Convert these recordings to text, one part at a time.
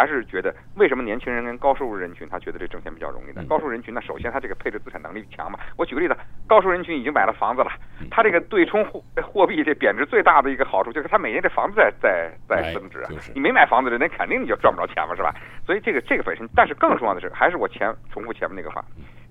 还是觉得为什么年轻人跟高收入人群他觉得这挣钱比较容易呢？嗯高收入人群呢，首先他这个配置资产能力强嘛。我举个例子，高收入人群已经买了房子了，嗯他这个对冲货货币这贬值最大的一个好处就是他每年这房子在在在哎增值啊。你没买房子的人，那肯定你就赚不着钱嘛，是吧？所以这个这个本身，但是更重要的是，还是我前重复前面那个话，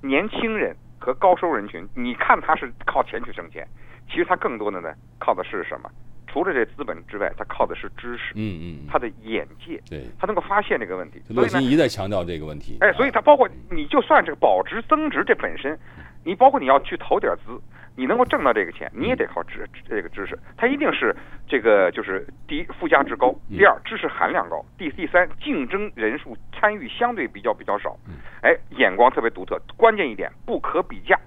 年轻人和高收入人群，你看他是靠钱去挣钱，其实他更多的呢靠的是什么？除了这资本之外，他靠的是知识，嗯嗯，他的眼界，对，他能够发现这个问题。所以呢乐心，一再强调这个问题。哎，所以它包括你就算这个保值增值这本身，你包括你要去投点资，你能够挣到这个钱，你也得靠知这个知识，它一定是这个就是第一附加值高，第二知识含量高，第第三竞争人数参与相对比较比较少，哎，眼光特别独特，关键一点不可比价，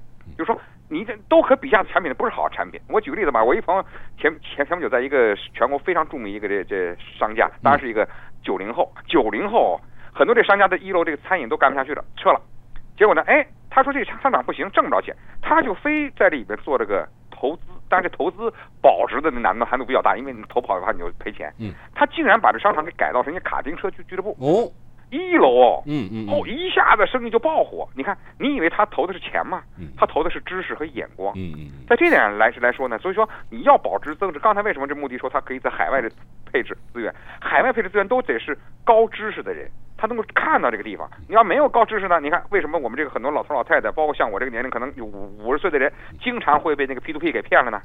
都可比价的产品不是好产品。我举个例子吧，我一朋友前前前不久在一个全国非常著名一个这这商家，当然是一个九零后，九零后很多这商家的一楼这个餐饮都干不下去了，撤了。结果呢，哎，他说这商场不行，挣不着钱，他就非在这里边做这个投资，但是这投资保值的难度难度比较大，因为你投不好的话你就赔钱。嗯，他竟然把这商场给改造成一个卡丁车俱俱乐部，哦，一楼哦，嗯嗯，哦，一下子生意就爆火。你看，你以为他投的是钱吗嗯？他投的是知识和眼光。嗯嗯在这点来来说呢，所以说你要保值增值。刚才为什么这目的说他可以在海外的配置资源？海外配置资源都得是高知识的人，他能够看到这个地方。你要没有高知识呢？你看为什么我们这个很多老头老太太，包括像我这个年龄可能有五五十岁的人，经常会被那个 P to P 给骗了呢？